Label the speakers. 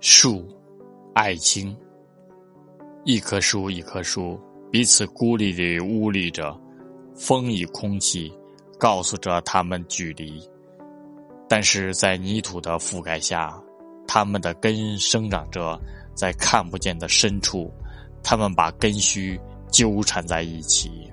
Speaker 1: 树，爱情。一棵树，一棵树，彼此孤立地孤立着，风与空气告诉着它们距离。但是在泥土的覆盖下，它们的根生长着在看不见的深处，它们把根须纠缠在一起。